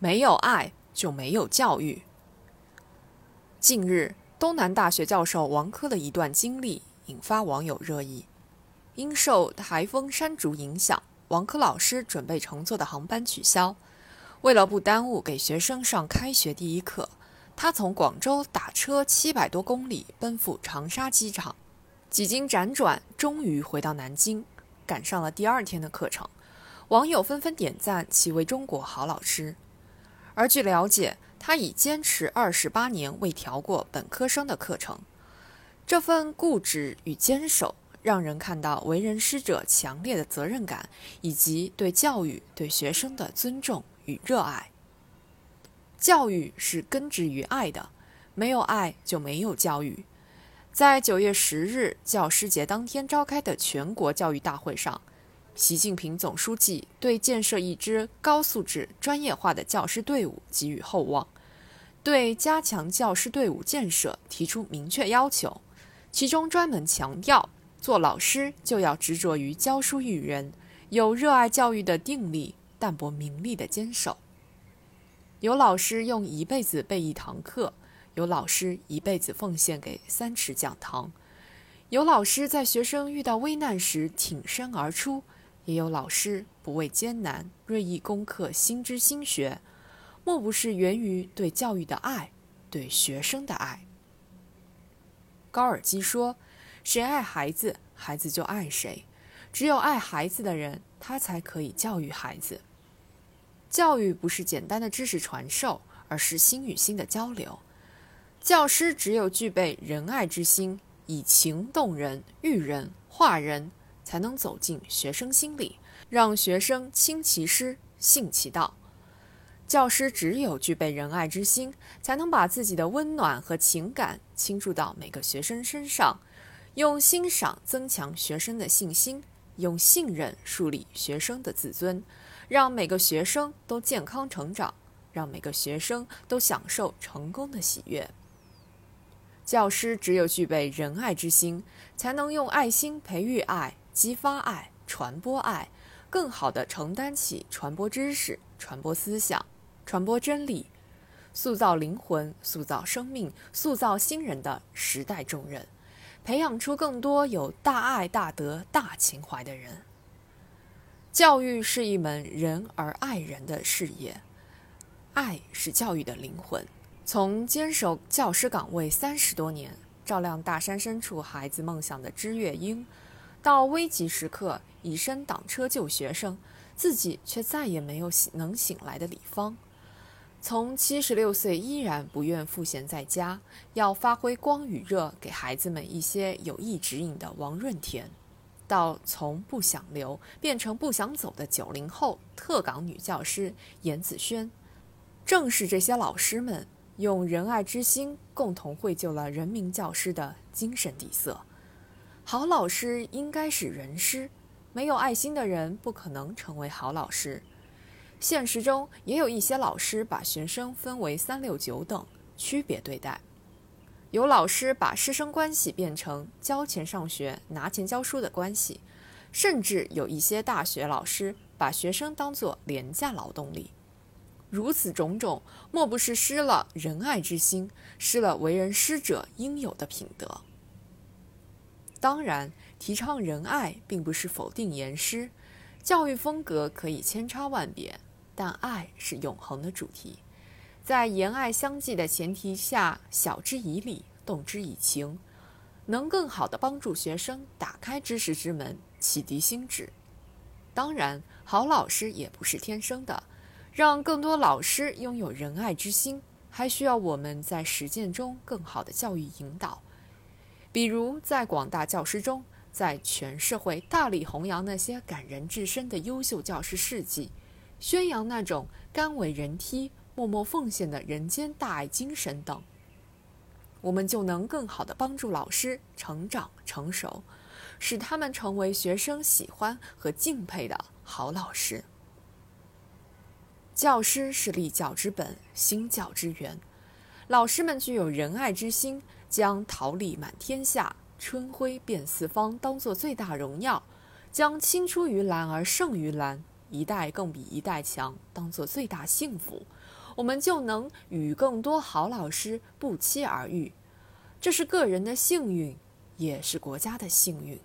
没有爱就没有教育。近日，东南大学教授王珂的一段经历引发网友热议。因受台风山竹影响，王珂老师准备乘坐的航班取消。为了不耽误给学生上开学第一课，他从广州打车七百多公里奔赴长沙机场，几经辗转，终于回到南京，赶上了第二天的课程。网友纷纷点赞其为中国好老师。而据了解，他已坚持二十八年未调过本科生的课程，这份固执与坚守，让人看到为人师者强烈的责任感，以及对教育、对学生的尊重与热爱。教育是根植于爱的，没有爱就没有教育。在九月十日教师节当天召开的全国教育大会上。习近平总书记对建设一支高素质、专业化的教师队伍给予厚望，对加强教师队伍建设提出明确要求，其中专门强调，做老师就要执着于教书育人，有热爱教育的定力，淡泊名利的坚守。有老师用一辈子备一堂课，有老师一辈子奉献给三尺讲堂，有老师在学生遇到危难时挺身而出。也有老师不畏艰难，锐意攻克新知新学，莫不是源于对教育的爱，对学生的爱。高尔基说：“谁爱孩子，孩子就爱谁。只有爱孩子的人，他才可以教育孩子。教育不是简单的知识传授，而是心与心的交流。教师只有具备仁爱之心，以情动人，育人化人。”才能走进学生心里，让学生亲其师，信其道。教师只有具备仁爱之心，才能把自己的温暖和情感倾注到每个学生身上，用欣赏增强学生的信心，用信任树立学生的自尊，让每个学生都健康成长，让每个学生都享受成功的喜悦。教师只有具备仁爱之心，才能用爱心培育爱。激发爱，传播爱，更好地承担起传播知识、传播思想、传播真理、塑造灵魂、塑造生命、塑造新人的时代重任，培养出更多有大爱、大德、大情怀的人。教育是一门仁而爱人的事业，爱是教育的灵魂。从坚守教师岗位三十多年，照亮大山深处孩子梦想的知月英。到危急时刻以身挡车救学生，自己却再也没有醒能醒来的李芳；从七十六岁依然不愿赋闲在家，要发挥光与热给孩子们一些有益指引的王润田，到从不想留变成不想走的九零后特岗女教师严子轩，正是这些老师们用仁爱之心，共同绘就了人民教师的精神底色。好老师应该是人师，没有爱心的人不可能成为好老师。现实中也有一些老师把学生分为三六九等，区别对待。有老师把师生关系变成交钱上学、拿钱教书的关系，甚至有一些大学老师把学生当作廉价劳动力。如此种种，莫不是失了仁爱之心，失了为人师者应有的品德。当然，提倡仁爱并不是否定严师，教育风格可以千差万别，但爱是永恒的主题。在言爱相济的前提下，晓之以理，动之以情，能更好地帮助学生打开知识之门，启迪心智。当然，好老师也不是天生的，让更多老师拥有仁爱之心，还需要我们在实践中更好的教育引导。比如，在广大教师中，在全社会大力弘扬那些感人至深的优秀教师事迹，宣扬那种甘为人梯、默默奉献的人间大爱精神等，我们就能更好地帮助老师成长成熟，使他们成为学生喜欢和敬佩的好老师。教师是立教之本，兴教之源，老师们具有仁爱之心。将桃李满天下，春晖遍四方当作最大荣耀，将青出于蓝而胜于蓝，一代更比一代强，当做最大幸福，我们就能与更多好老师不期而遇。这是个人的幸运，也是国家的幸运。